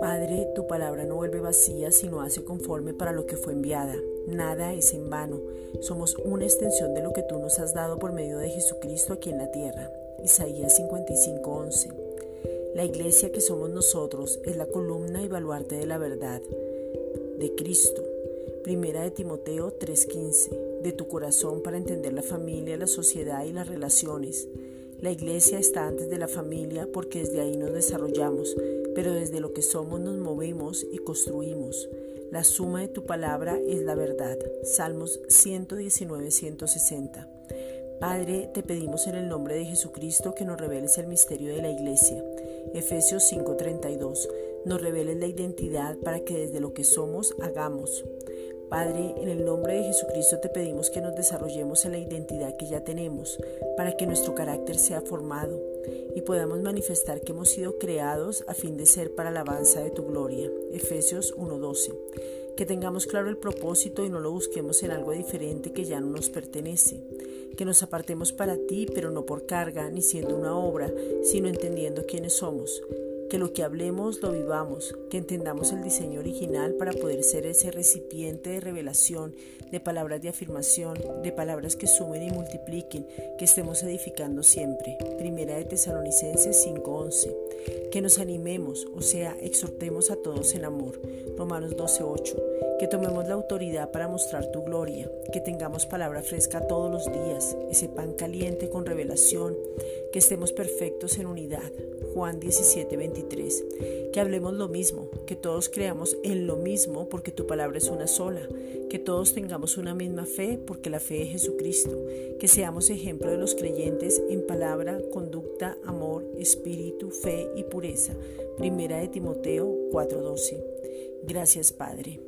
Padre, tu palabra no vuelve vacía, sino hace conforme para lo que fue enviada. Nada es en vano. Somos una extensión de lo que tú nos has dado por medio de Jesucristo aquí en la tierra. Isaías 55:11. La iglesia que somos nosotros es la columna y baluarte de la verdad de Cristo. Primera de Timoteo 3:15. De tu corazón para entender la familia, la sociedad y las relaciones. La iglesia está antes de la familia porque desde ahí nos desarrollamos pero desde lo que somos nos movemos y construimos. La suma de tu palabra es la verdad. Salmos 119, 160. Padre, te pedimos en el nombre de Jesucristo que nos reveles el misterio de la iglesia. Efesios 5:32. Nos reveles la identidad para que desde lo que somos hagamos. Padre, en el nombre de Jesucristo te pedimos que nos desarrollemos en la identidad que ya tenemos, para que nuestro carácter sea formado y podamos manifestar que hemos sido creados a fin de ser para la alabanza de tu gloria. Efesios 1:12. Que tengamos claro el propósito y no lo busquemos en algo diferente que ya no nos pertenece. Que nos apartemos para ti, pero no por carga ni siendo una obra, sino entendiendo quiénes somos que lo que hablemos lo vivamos, que entendamos el diseño original para poder ser ese recipiente de revelación, de palabras de afirmación, de palabras que sumen y multipliquen, que estemos edificando siempre. Primera de Tesalonicenses 5:11. Que nos animemos, o sea, exhortemos a todos en amor. Romanos 12:8. Que tomemos la autoridad para mostrar tu gloria, que tengamos palabra fresca todos los días, ese pan caliente con revelación, que estemos perfectos en unidad. Juan 17, 23. Que hablemos lo mismo, que todos creamos en lo mismo porque tu palabra es una sola, que todos tengamos una misma fe porque la fe es Jesucristo, que seamos ejemplo de los creyentes en palabra, conducta, amor, espíritu, y pureza. Primera de Timoteo 4:12. Gracias Padre.